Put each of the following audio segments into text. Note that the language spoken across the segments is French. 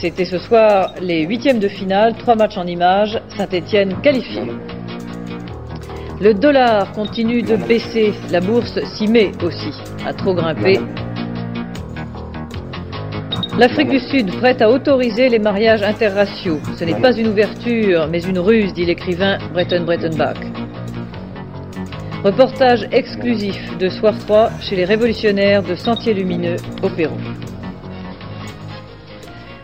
c'était ce soir les huitièmes de finale, trois matchs en images, Saint-Étienne qualifié. Le dollar continue de baisser, la bourse s'y met aussi, à trop grimper. L'Afrique du Sud prête à autoriser les mariages interraciaux. Ce n'est pas une ouverture, mais une ruse, dit l'écrivain Breton Brettenbach. Reportage exclusif de Soir 3 chez les révolutionnaires de Sentier Lumineux au Pérou.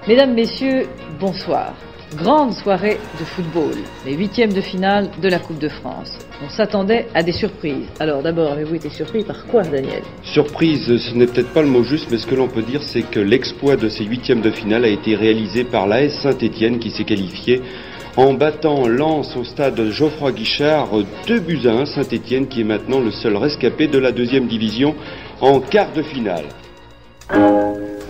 Mesdames, Messieurs, bonsoir. Grande soirée de football, les huitièmes de finale de la Coupe de France. On s'attendait à des surprises. Alors d'abord, avez-vous été surpris par quoi, Daniel? Surprise, ce n'est peut-être pas le mot juste, mais ce que l'on peut dire, c'est que l'exploit de ces huitièmes de finale a été réalisé par l'AS Saint-Étienne qui s'est qualifié en battant Lens au stade Geoffroy Guichard 2 buts à 1. Saint-Étienne qui est maintenant le seul rescapé de la deuxième division en quart de finale.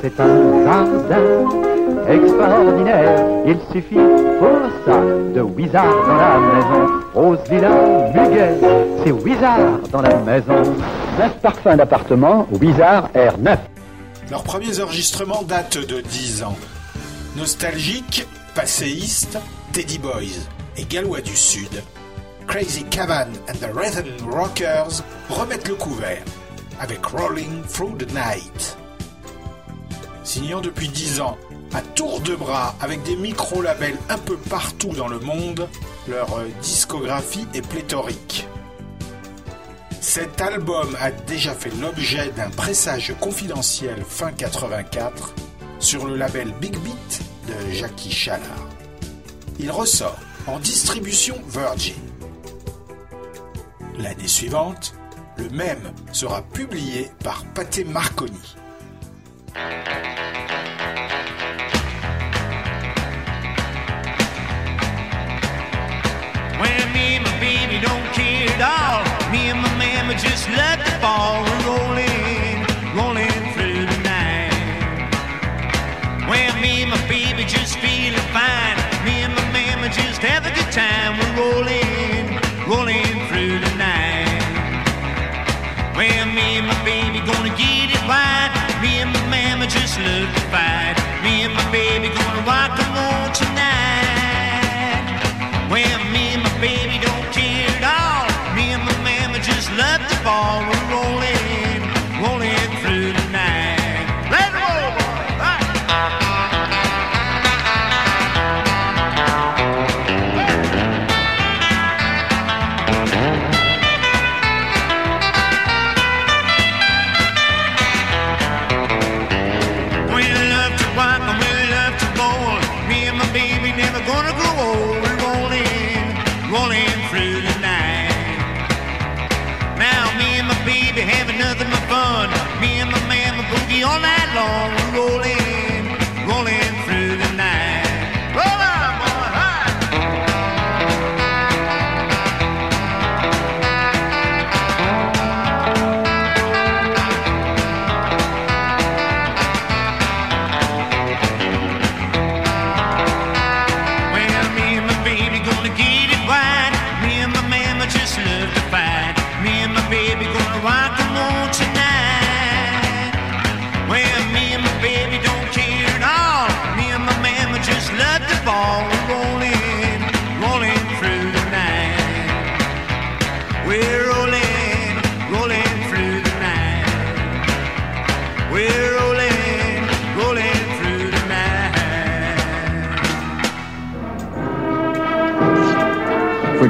C'est un jardin extraordinaire. Il suffit pour ça de Wizard dans la maison. Rose, Villa, Muguet, c'est Wizard dans la maison. Neuf parfums d'appartement, Wizard R9. Leurs premiers enregistrements datent de 10 ans. Nostalgique, passéiste, Teddy Boys et Gallois du Sud, Crazy Cavan and the Rhythm Rockers remettent le couvert avec Rolling Through the Night. Signant depuis 10 ans à tour de bras avec des micro-labels un peu partout dans le monde, leur euh, discographie est pléthorique. Cet album a déjà fait l'objet d'un pressage confidentiel fin 84 sur le label Big Beat de Jackie Chalard. Il ressort en distribution Virgin. L'année suivante, le même sera publié par Pathé Marconi. Baby don't care at all. Me and my mama just let the ball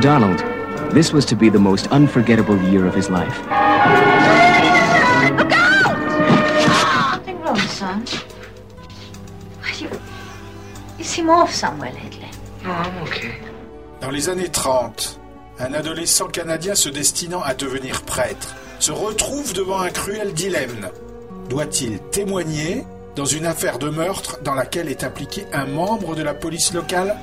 Donald, this was to be the most unforgettable year of his life. Nothing wrong, son. You, you seem off somewhere lately. No, I'm okay. Dans les années 30, un adolescent canadien se destinant à devenir prêtre se retrouve devant un cruel dilemme. Doit-il témoigner dans une affaire de meurtre dans laquelle est impliqué un membre de la police locale?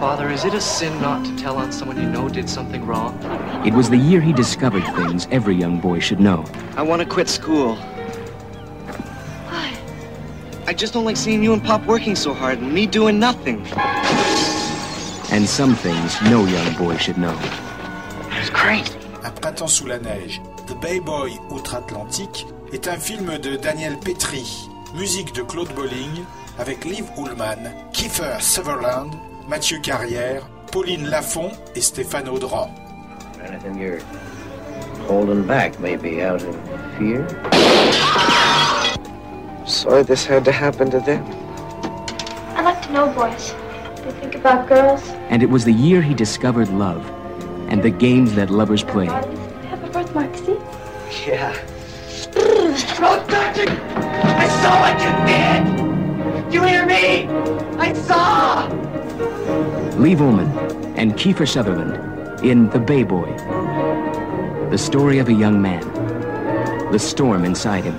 Father, is it a sin not to tell on someone you know did something wrong? It was the year he discovered things every young boy should know. I want to quit school. I just don't like seeing you and Pop working so hard and me doing nothing. And some things no young boy should know. It's crazy. Un patent sous la neige, The Bay Boy Outre-Atlantique, est un film de Daniel Petrie, musique de Claude Bolling, avec Liv Ullmann, Kiefer Sutherland, Mathieu Carrière, Pauline Lafont et Stéphane Audran. Anything you're holding back, maybe out of fear? Sorry this had to happen to them. I'd like to know, boys. They think about girls. And it was the year he discovered love and the games that lovers play. I have a birthmark, see? Yeah. Protecting! I saw what you did! You hear me? I saw! Lee Ullman and Kiefer Sutherland in The Bay Boy. The story of a young man. The storm inside him.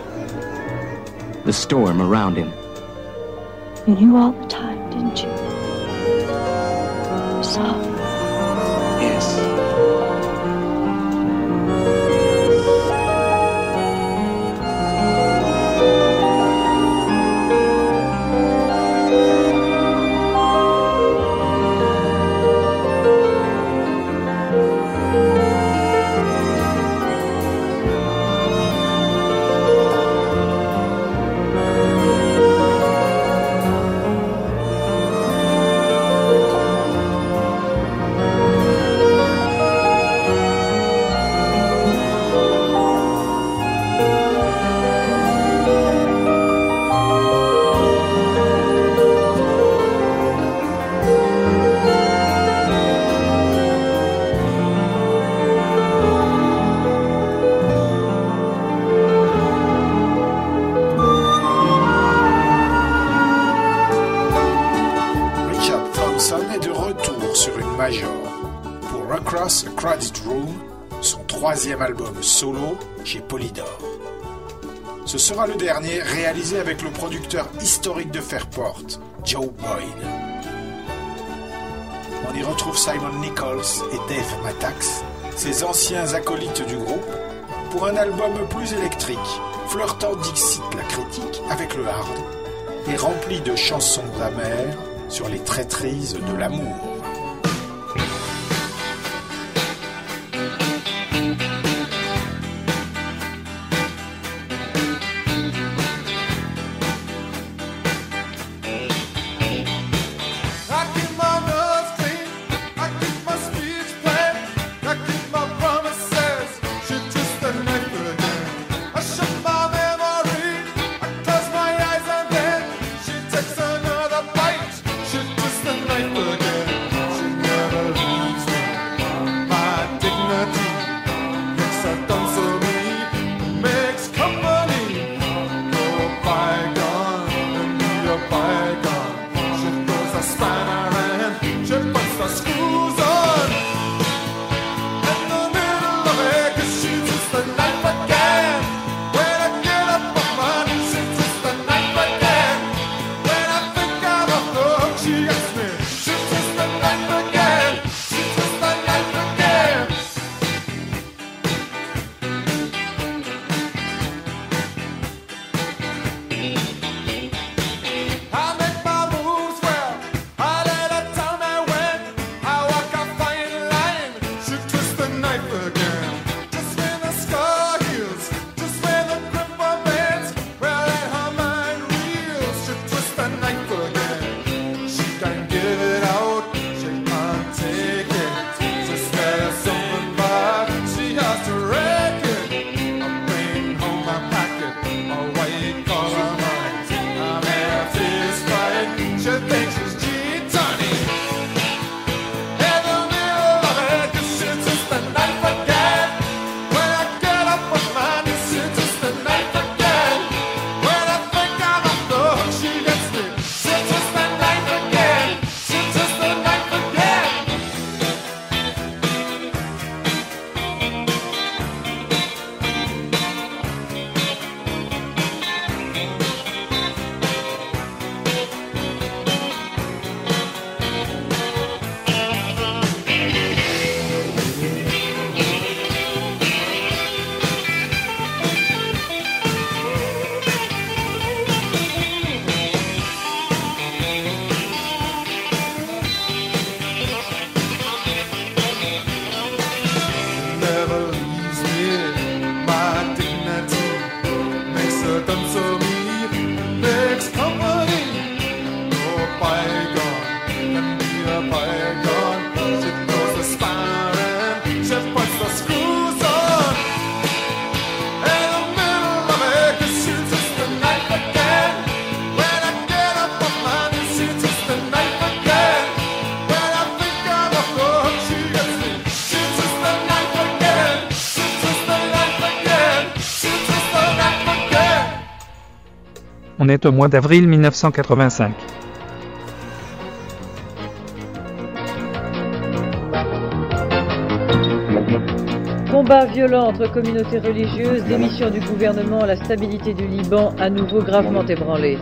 The storm around him. You knew all the time, solo chez Polydor. Ce sera le dernier réalisé avec le producteur historique de Fairport, Joe Boyd. On y retrouve Simon Nichols et Dave Matax, ses anciens acolytes du groupe, pour un album plus électrique, flirtant Dixit la critique avec le hard et rempli de chansons amères sur les traîtrises de l'amour. Au mois d'avril 1985. Combat violent entre communautés religieuses, démission du gouvernement, la stabilité du Liban à nouveau gravement ébranlée.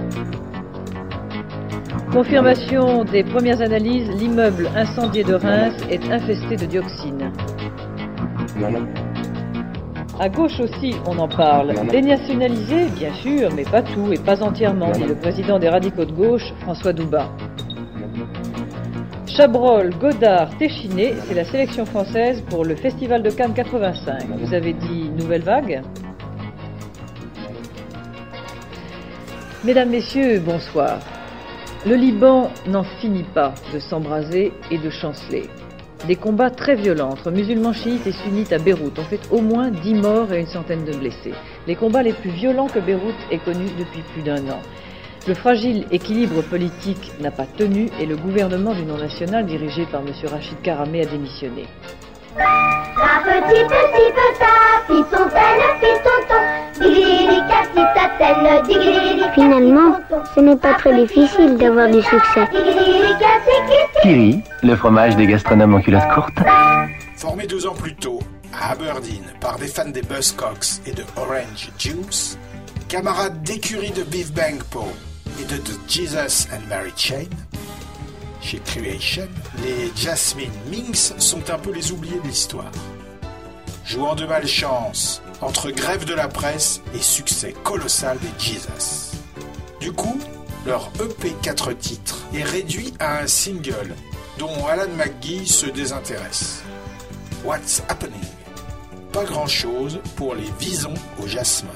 Confirmation des premières analyses, l'immeuble incendié de Reims est infesté de dioxines. À gauche aussi, on en parle. Dénationalisé, bien sûr, mais pas tout et pas entièrement, dit le président des radicaux de gauche, François Doubat. Chabrol, Godard, Téchiné, c'est la sélection française pour le Festival de Cannes 85. Vous avez dit nouvelle vague Mesdames, Messieurs, bonsoir. Le Liban n'en finit pas de s'embraser et de chanceler. Des combats très violents entre musulmans chiites et sunnites à Beyrouth ont fait au moins 10 morts et une centaine de blessés. Les combats les plus violents que Beyrouth ait connus depuis plus d'un an. Le fragile équilibre politique n'a pas tenu et le gouvernement du non-national dirigé par M. Rachid Karamé a démissionné. Finalement, ce n'est pas très difficile d'avoir du succès. Kiri, le fromage des gastronomes en culotte courte. Formé deux ans plus tôt à Aberdeen par des fans des Buzzcocks et de Orange Juice, camarades d'écurie de Beef Bang Po et de The Jesus and Mary Chain, chez Creation, les Jasmine Minks sont un peu les oubliés de l'histoire. Jouant de malchance entre grève de la presse et succès colossal des Jesus. Du coup, leur EP 4 titres est réduit à un single dont Alan McGee se désintéresse. What's Happening? Pas grand chose pour les visons au jasmin.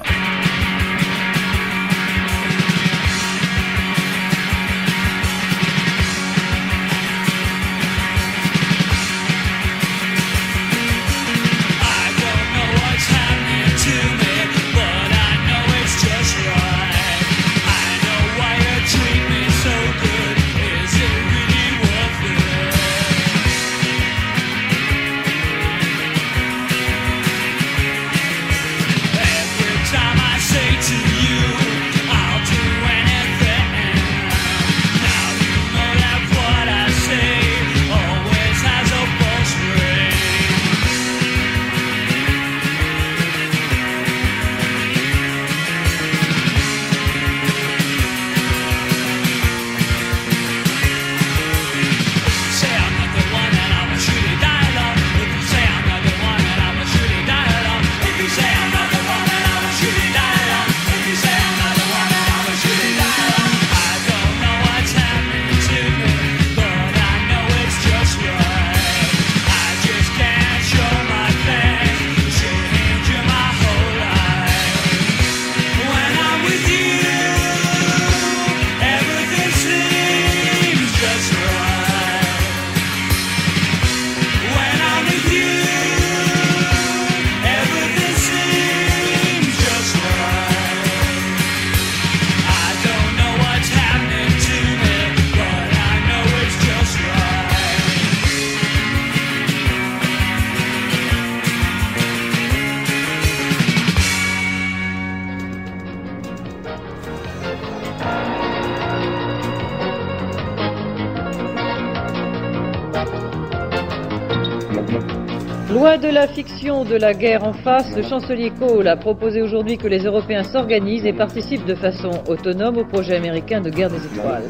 De la guerre en face, le chancelier Kohl a proposé aujourd'hui que les Européens s'organisent et participent de façon autonome au projet américain de guerre des étoiles.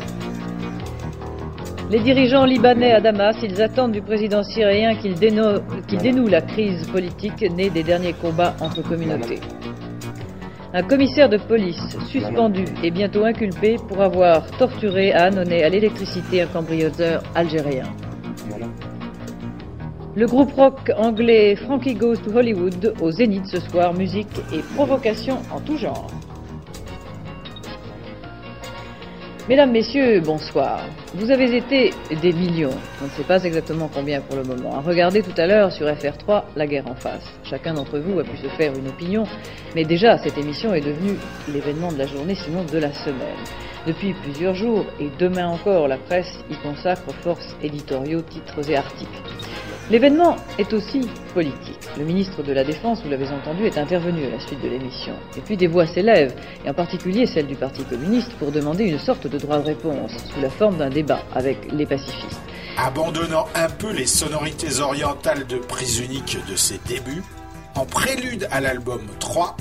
Les dirigeants libanais à Damas, ils attendent du président syrien qu'il déno- qu'il dénoue la crise politique née des derniers combats entre communautés. Un commissaire de police suspendu et bientôt inculpé pour avoir torturé à annonner à l'électricité un cambrioleur algérien. Le groupe rock anglais Frankie Goes to Hollywood au Zénith ce soir, musique et provocation en tout genre. Mesdames, Messieurs, bonsoir. Vous avez été des millions, on ne sait pas exactement combien pour le moment, à regarder tout à l'heure sur FR3 la guerre en face. Chacun d'entre vous a pu se faire une opinion, mais déjà cette émission est devenue l'événement de la journée, sinon de la semaine. Depuis plusieurs jours, et demain encore, la presse y consacre force éditoriaux, titres et articles. L'événement est aussi politique. Le ministre de la Défense, vous l'avez entendu, est intervenu à la suite de l'émission. Et puis des voix s'élèvent, et en particulier celle du Parti communiste, pour demander une sorte de droit de réponse, sous la forme d'un débat avec les pacifistes. Abandonnant un peu les sonorités orientales de prise unique de ses débuts, en prélude à l'album 3,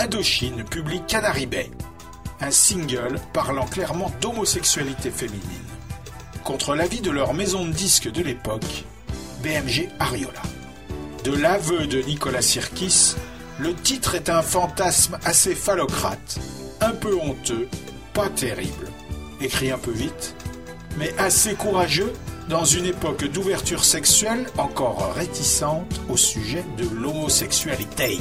Indochine publie Canary Bay, un single parlant clairement d'homosexualité féminine. Contre l'avis de leur maison de disques de l'époque, BMG Ariola. De l'aveu de Nicolas Sirkis, le titre est un fantasme assez phallocrate, un peu honteux, pas terrible, écrit un peu vite, mais assez courageux dans une époque d'ouverture sexuelle encore réticente au sujet de l'homosexualité.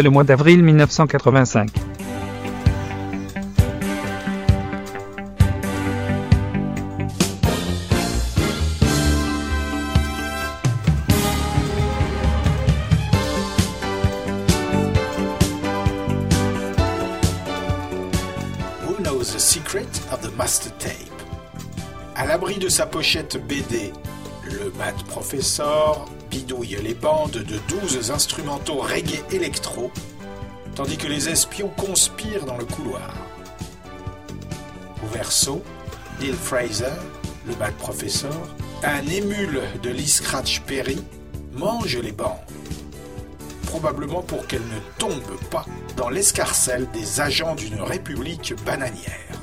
C'est le mois d'avril 1985. Who knows the secret of the master tape? À l'abri de sa pochette BD, le Mad Professor bidouille les bandes de 12 instrumentaux reggae électro, tandis que les espions conspirent dans le couloir. Au verso, Neil Fraser, le Mad Professor, un émule de Lee Perry, mange les bandes probablement pour qu'elle ne tombe pas dans l'escarcelle des agents d'une république bananière.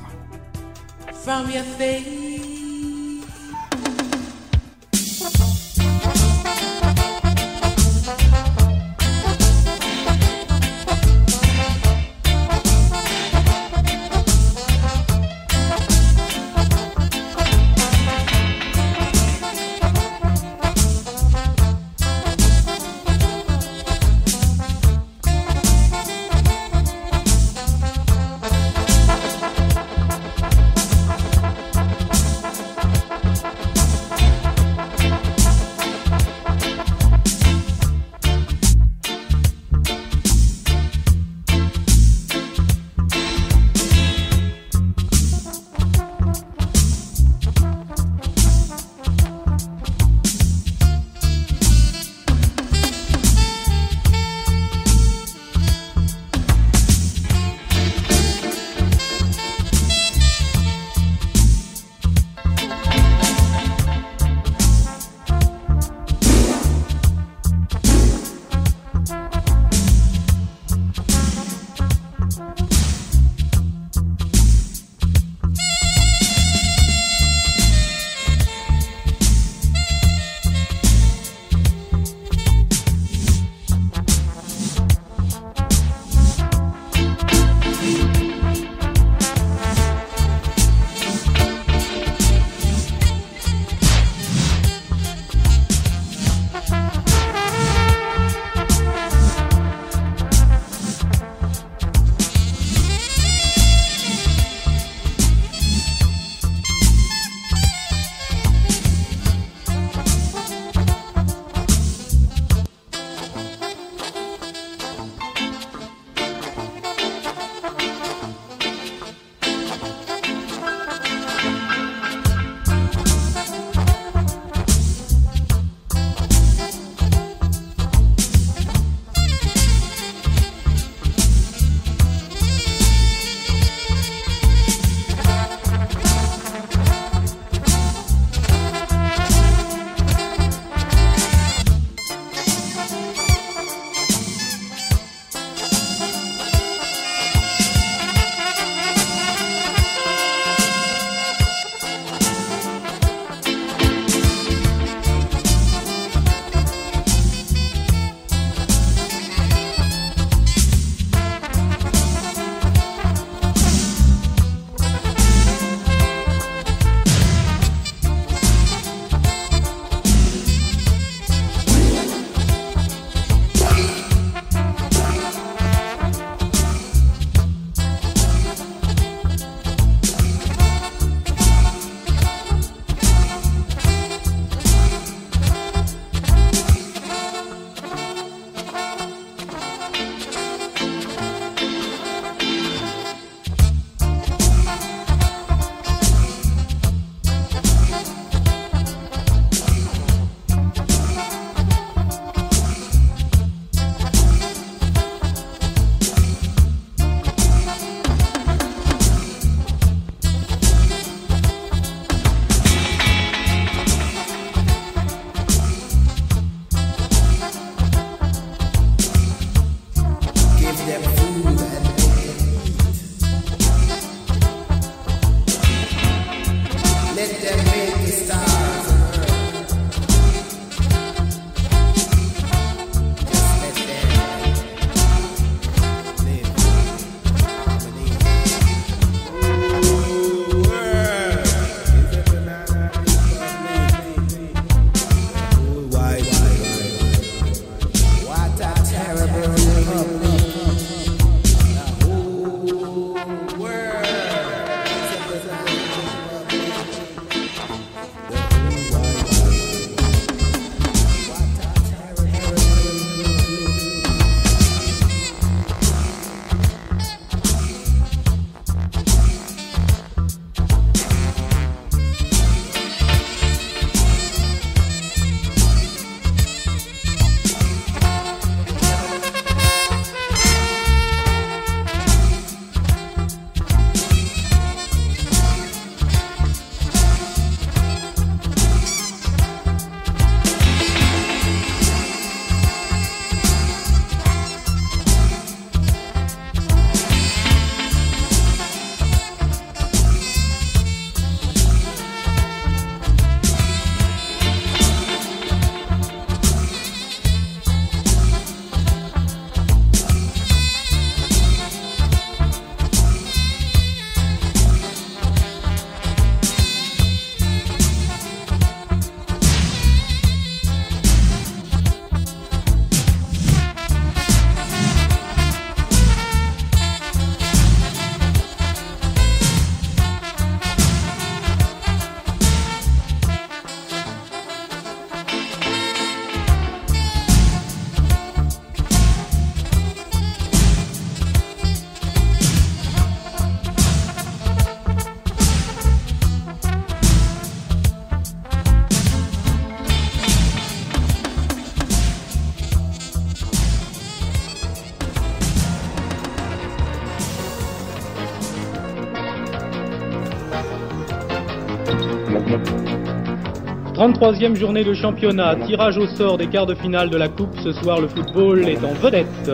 33e journée de championnat, tirage au sort des quarts de finale de la Coupe. Ce soir, le football est en vedette.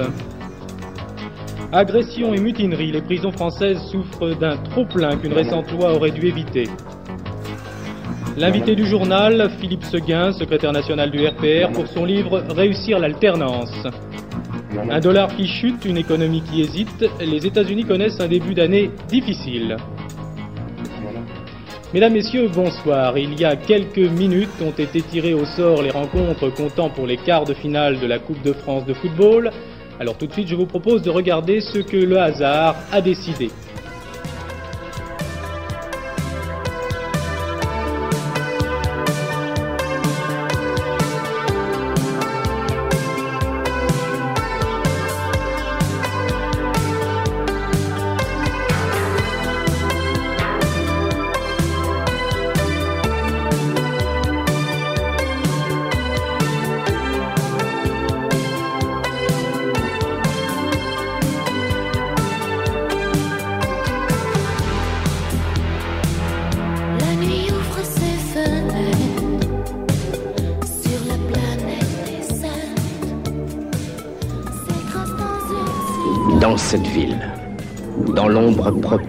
Agression et mutinerie, les prisons françaises souffrent d'un trop-plein qu'une récente loi aurait dû éviter. L'invité du journal, Philippe Seguin, secrétaire national du RPR, pour son livre Réussir l'alternance. Un dollar qui chute, une économie qui hésite, les États-Unis connaissent un début d'année difficile. Mesdames, Messieurs, bonsoir. Il y a quelques minutes ont été tirées au sort les rencontres comptant pour les quarts de finale de la Coupe de France de football. Alors tout de suite, je vous propose de regarder ce que le hasard a décidé.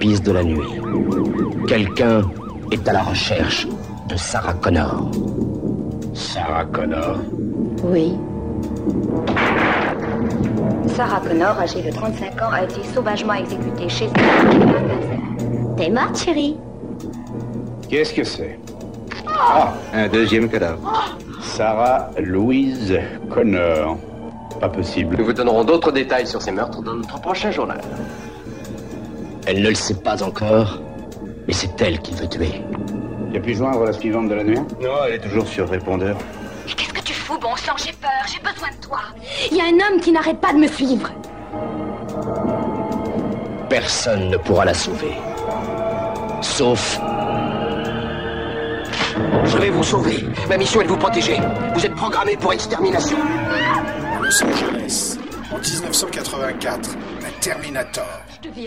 De la nuit, quelqu'un est à la recherche de Sarah Connor. Sarah Connor? Oui. Sarah Connor, âgée de 35 ans, a été sauvagement exécutée chez elle. T'es morte, chérie Qu'est-ce que c'est? Ah, un deuxième cadavre. Sarah Louise Connor. Pas possible. Nous vous donnerons d'autres détails sur ces meurtres dans notre prochain journal. Elle ne le sait pas encore, mais c'est elle qui veut tuer. Tu as pu joindre la suivante de la nuit Non, elle est toujours sur répondeur. Qu'est-ce que tu fous, bon sang? J'ai peur, j'ai besoin de toi. Il y a un homme qui n'arrête pas de me suivre. Personne ne pourra la sauver. Sauf Je vais vous sauver. Ma mission est de vous protéger. Vous êtes programmé pour extermination. Los Angeles, en 1984, un Terminator,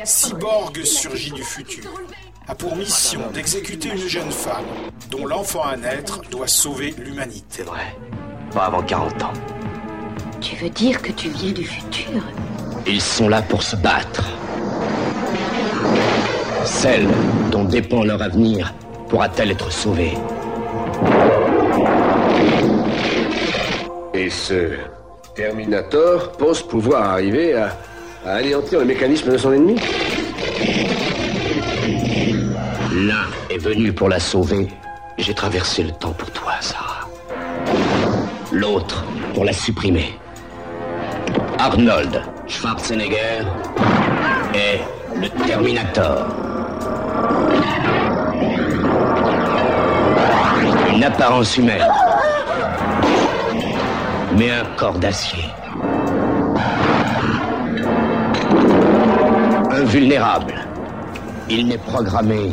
cyborg surgit du futur, a pour mission d'exécuter une jeune femme dont l'enfant à naître doit sauver l'humanité. C'est vrai. Pas avant 40 ans. Tu veux dire que tu viens du futur? Ils sont là pour se battre. Celle dont dépend leur avenir pourra-t-elle être sauvée? Et ce Terminator pense pouvoir arriver à, à anéantir le mécanisme de son ennemi L'un est venu pour la sauver. J'ai traversé le temps pour toi, Sarah. L'autre pour la supprimer. Arnold Schwarzenegger est le Terminator. Une apparence humaine, mais un corps d'acier. Invulnérable. Il n'est programmé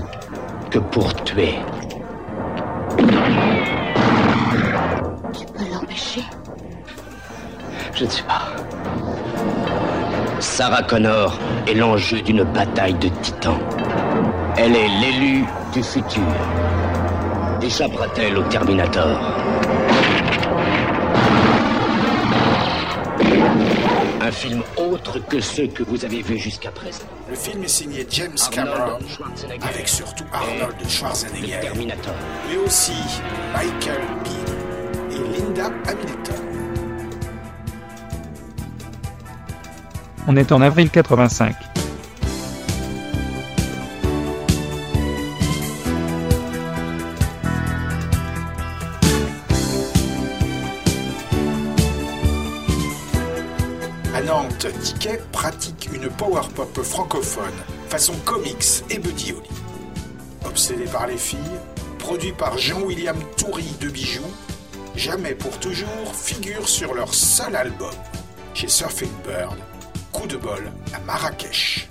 que pour tuer. Tu peux l'empêcher Je ne sais pas. Sarah Connor est l'enjeu d'une bataille de titans. Elle est l'élu du futur. Échappera-t-elle au Terminator? Un film autre que ceux que vous avez vus jusqu'à présent. Le film est signé James Cameron, avec surtout Arnold Schwarzenegger, mais aussi Michael Bean et Linda Hamilton. On est en avril 85. Pratique une power pop francophone, façon comics et Buddy Holly. Obsédé par les filles, produit par Jean-William Toury de Bijoux, Jamais pour toujours figure sur leur seul album, chez Surfing Bird, Coup de bol à Marrakech.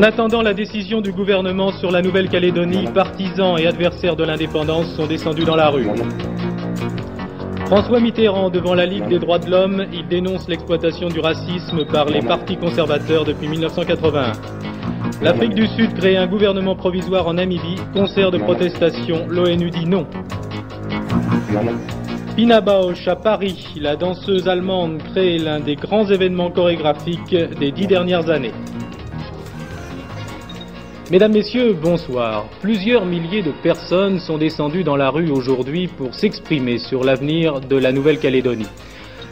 En attendant la décision du gouvernement sur la Nouvelle-Calédonie, partisans et adversaires de l'indépendance sont descendus dans la rue. François Mitterrand devant la Ligue des droits de l'homme, il dénonce l'exploitation du racisme par les partis conservateurs depuis 1981. L'Afrique du Sud crée un gouvernement provisoire en Namibie, concert de protestation, l'ONU dit non. Pina Bausch à Paris, la danseuse allemande crée l'un des grands événements chorégraphiques des dix dernières années. Mesdames, Messieurs, bonsoir. Plusieurs milliers de personnes sont descendues dans la rue aujourd'hui pour s'exprimer sur l'avenir de la Nouvelle-Calédonie.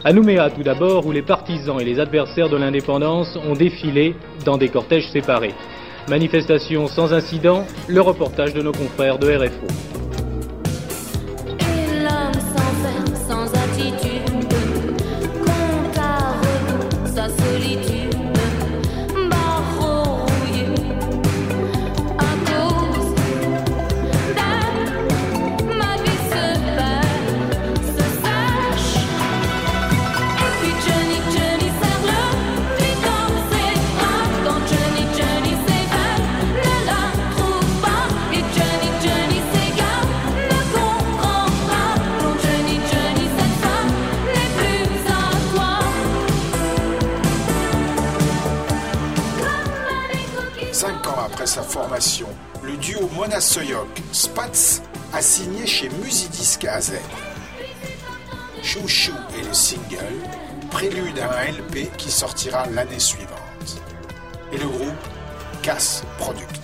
À Nouméa tout d'abord, où les partisans et les adversaires de l'indépendance ont défilé dans des cortèges séparés. Manifestation sans incident, le reportage de nos confrères de RFO. Mona Soyok Spatz a signé chez Musidisc AZ. Chou Chou est le single, prélude à un LP qui sortira l'année suivante. Et le groupe Cass Product.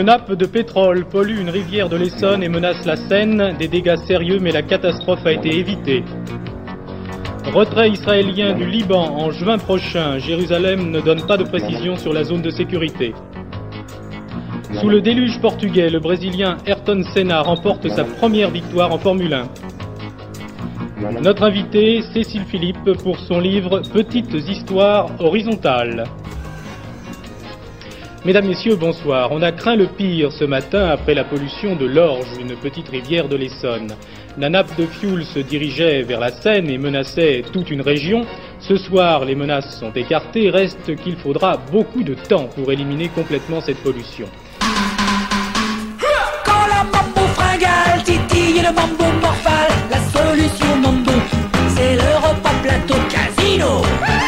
Une nappe de pétrole pollue une rivière de l'Essonne et menace la Seine. Des dégâts sérieux, mais la catastrophe a été évitée. Retrait israélien du Liban en juin prochain. Jérusalem ne donne pas de précision sur la zone de sécurité. Sous le déluge portugais, le Brésilien Ayrton Senna remporte sa première victoire en Formule 1. Notre invité, Cécile Philippe, pour son livre Petites histoires horizontales. Mesdames, Messieurs, bonsoir. On a craint le pire ce matin après la pollution de l'Orge, une petite rivière de l'Essonne. La nappe de fioul se dirigeait vers la Seine et menaçait toute une région. Ce soir, les menaces sont écartées. Reste qu'il faudra beaucoup de temps pour éliminer complètement cette pollution. Quand la mambo fringale titille le mambo la solution mambo, c'est le repas plateau casino.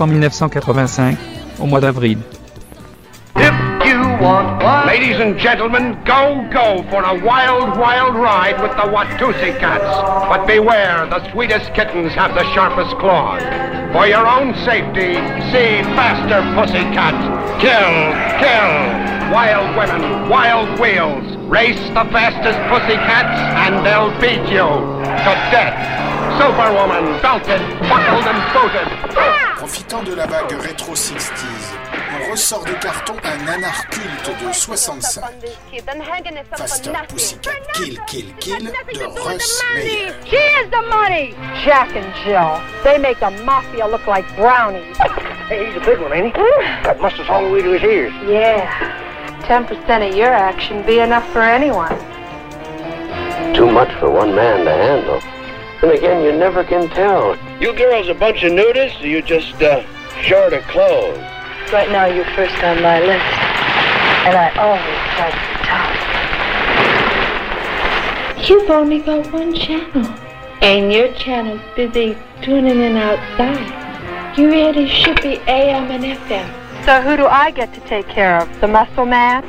En 1985, au mois d'avril. You want what? Ladies and gentlemen, go, go for a wild, wild ride with the Watusi cats. But beware, the sweetest kittens have the sharpest claws. For your own safety, see faster pussycat. Kill, kill. Wild women, wild wheels. Race the fastest pussycats and they'll beat you to death. Superwoman, belted, buckled and booted. Profitant de la vague rétro 60s, on ressort de carton un nanar culte de 65. Faster Pussycat Kill Kill Kill de Russ Meyer. Here's the money! Jack and Jill. They make the mafia look like brownies. Hey, he's a big one, ain't he? Got mustard all the way to his ears. Yeah. 10% of your action be enough for anyone. Too much for one man to handle. Then again, you never can tell. You girls are a bunch of nudists, or you just, uh, short of clothes? Right now, you're first on my list. And I always try to be top. You've only got one channel. And your channel's busy tuning in outside. You really should be AM and FM. So who do I get to take care of? The muscle man?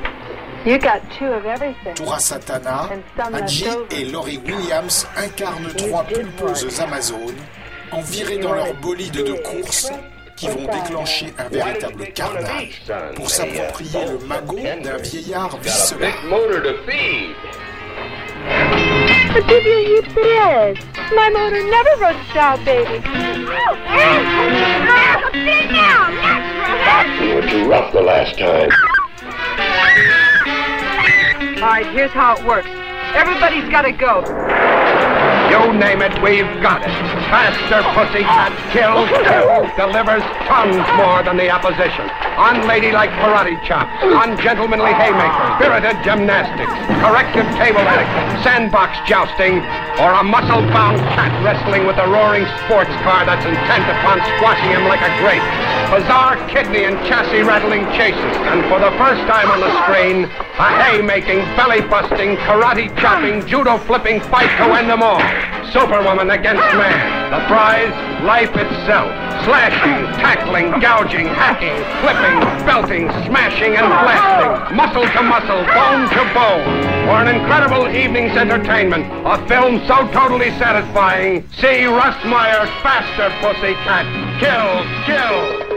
You got two of everything. Toura Satana, Hadji et Laurie Williams incarnent trois pulpeuses Amazones, envirées dans leur bolide de course, qui vont déclencher un véritable carnage pour s'approprier le magot d'un vieillard viscéral. motor to feed. But give you heaps it is. My motor never runs down, baby. Sit down. You were too rough the last time. All right, here's how it works. Everybody's got to go. You name it, we've got it. Faster pussycat kills two, delivers tons more than the opposition. Unladylike karate chops, ungentlemanly haymakers, spirited gymnastics, corrective table etiquette, sandbox jousting, or a muscle-bound cat wrestling with a roaring sports car that's intent upon squashing him like a grape. Bizarre kidney and chassis rattling chases, and for the first time on the screen, a haymaking, belly-busting, karate chopping, judo flipping fight to end them all. Superwoman against man. The prize, life itself. Slashing, tackling, gouging, hacking, flipping, belting, smashing, and blasting. Muscle to muscle, bone to bone. For an incredible evening's entertainment, a film so totally satisfying, see Russ Meyer's Faster Pussycat. Kill, kill.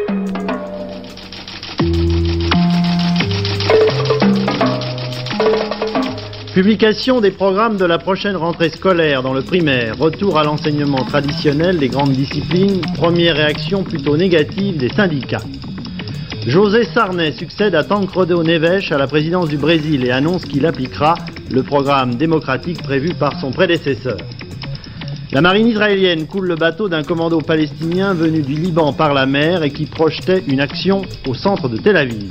Publication des programmes de la prochaine rentrée scolaire dans le primaire, retour à l'enseignement traditionnel des grandes disciplines, première réaction plutôt négative des syndicats. José Sarney succède à Tancredo Neves à la présidence du Brésil et annonce qu'il appliquera le programme démocratique prévu par son prédécesseur. La marine israélienne coule le bateau d'un commando palestinien venu du Liban par la mer et qui projetait une action au centre de Tel Aviv.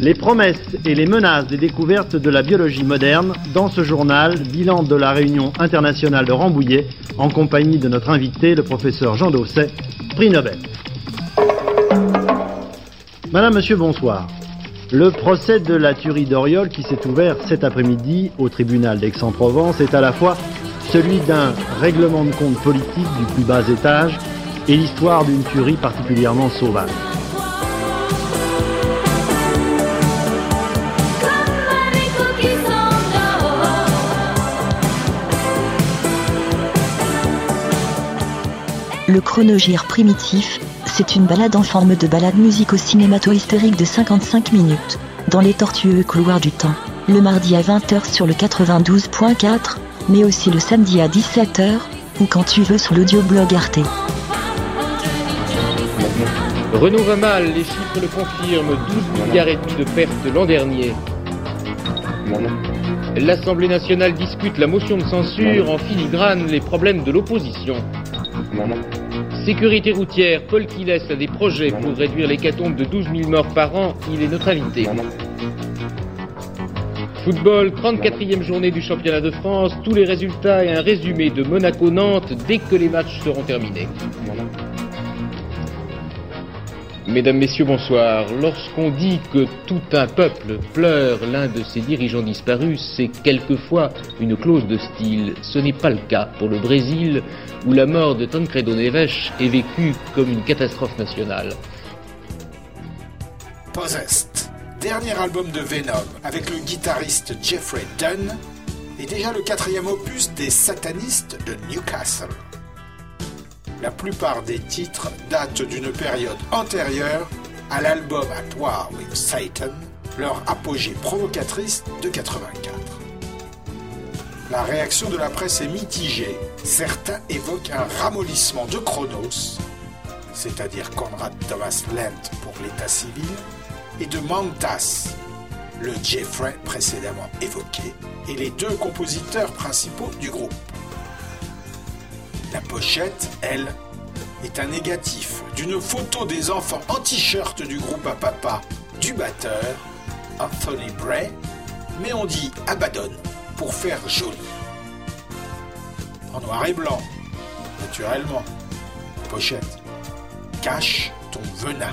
Les promesses et les menaces des découvertes de la biologie moderne dans ce journal, bilan de la réunion internationale de Rambouillet, en compagnie de notre invité, le professeur Jean Dosset, prix Nobel. Madame, Monsieur, bonsoir. Le procès de la tuerie d'Oriol qui s'est ouvert cet après-midi au tribunal d'Aix-en-Provence est à la fois celui d'un règlement de compte politique du plus bas étage et l'histoire d'une tuerie particulièrement sauvage. Le chronogire primitif, c'est une balade en forme de balade musico-cinémato-historique de 55 minutes, dans les tortueux couloirs du temps, le mardi à 20h sur le 92.4, mais aussi le samedi à 17h, ou quand tu veux sur l'audioblog Arte. Renault va mal, les chiffres le confirment, 12 milliards et demi de pertes l'an dernier. L'Assemblée nationale discute la motion de censure en filigrane les problèmes de l'opposition. Sécurité routière, Paul Kiles a des projets pour réduire l'hécatombe de 12 000 morts par an, il est notre invité. Football, 34e journée du championnat de France, tous les résultats et un résumé de Monaco-Nantes dès que les matchs seront terminés. Mesdames, Messieurs, bonsoir. Lorsqu'on dit que tout un peuple pleure l'un de ses dirigeants disparus, c'est quelquefois une clause de style. Ce n'est pas le cas pour le Brésil, où la mort de Tancredo Neves est vécue comme une catastrophe nationale. Possessed, dernier album de Venom avec le guitariste Jeffrey Dunn, et déjà le quatrième opus des satanistes de Newcastle. La plupart des titres datent d'une période antérieure à l'album At War with Satan, leur apogée provocatrice de 84. La réaction de la presse est mitigée. Certains évoquent un ramollissement de Chronos, c'est-à-dire Conrad Thomas Lent pour l'état civil, et de Mantas, le Jeffrey précédemment évoqué, et les deux compositeurs principaux du groupe. La pochette, elle, est un négatif d'une photo des enfants en t-shirt du groupe à papa du batteur, Anthony Bray, mais on dit Abaddon pour faire joli. En noir et blanc, naturellement. Pochette. Cache ton venin.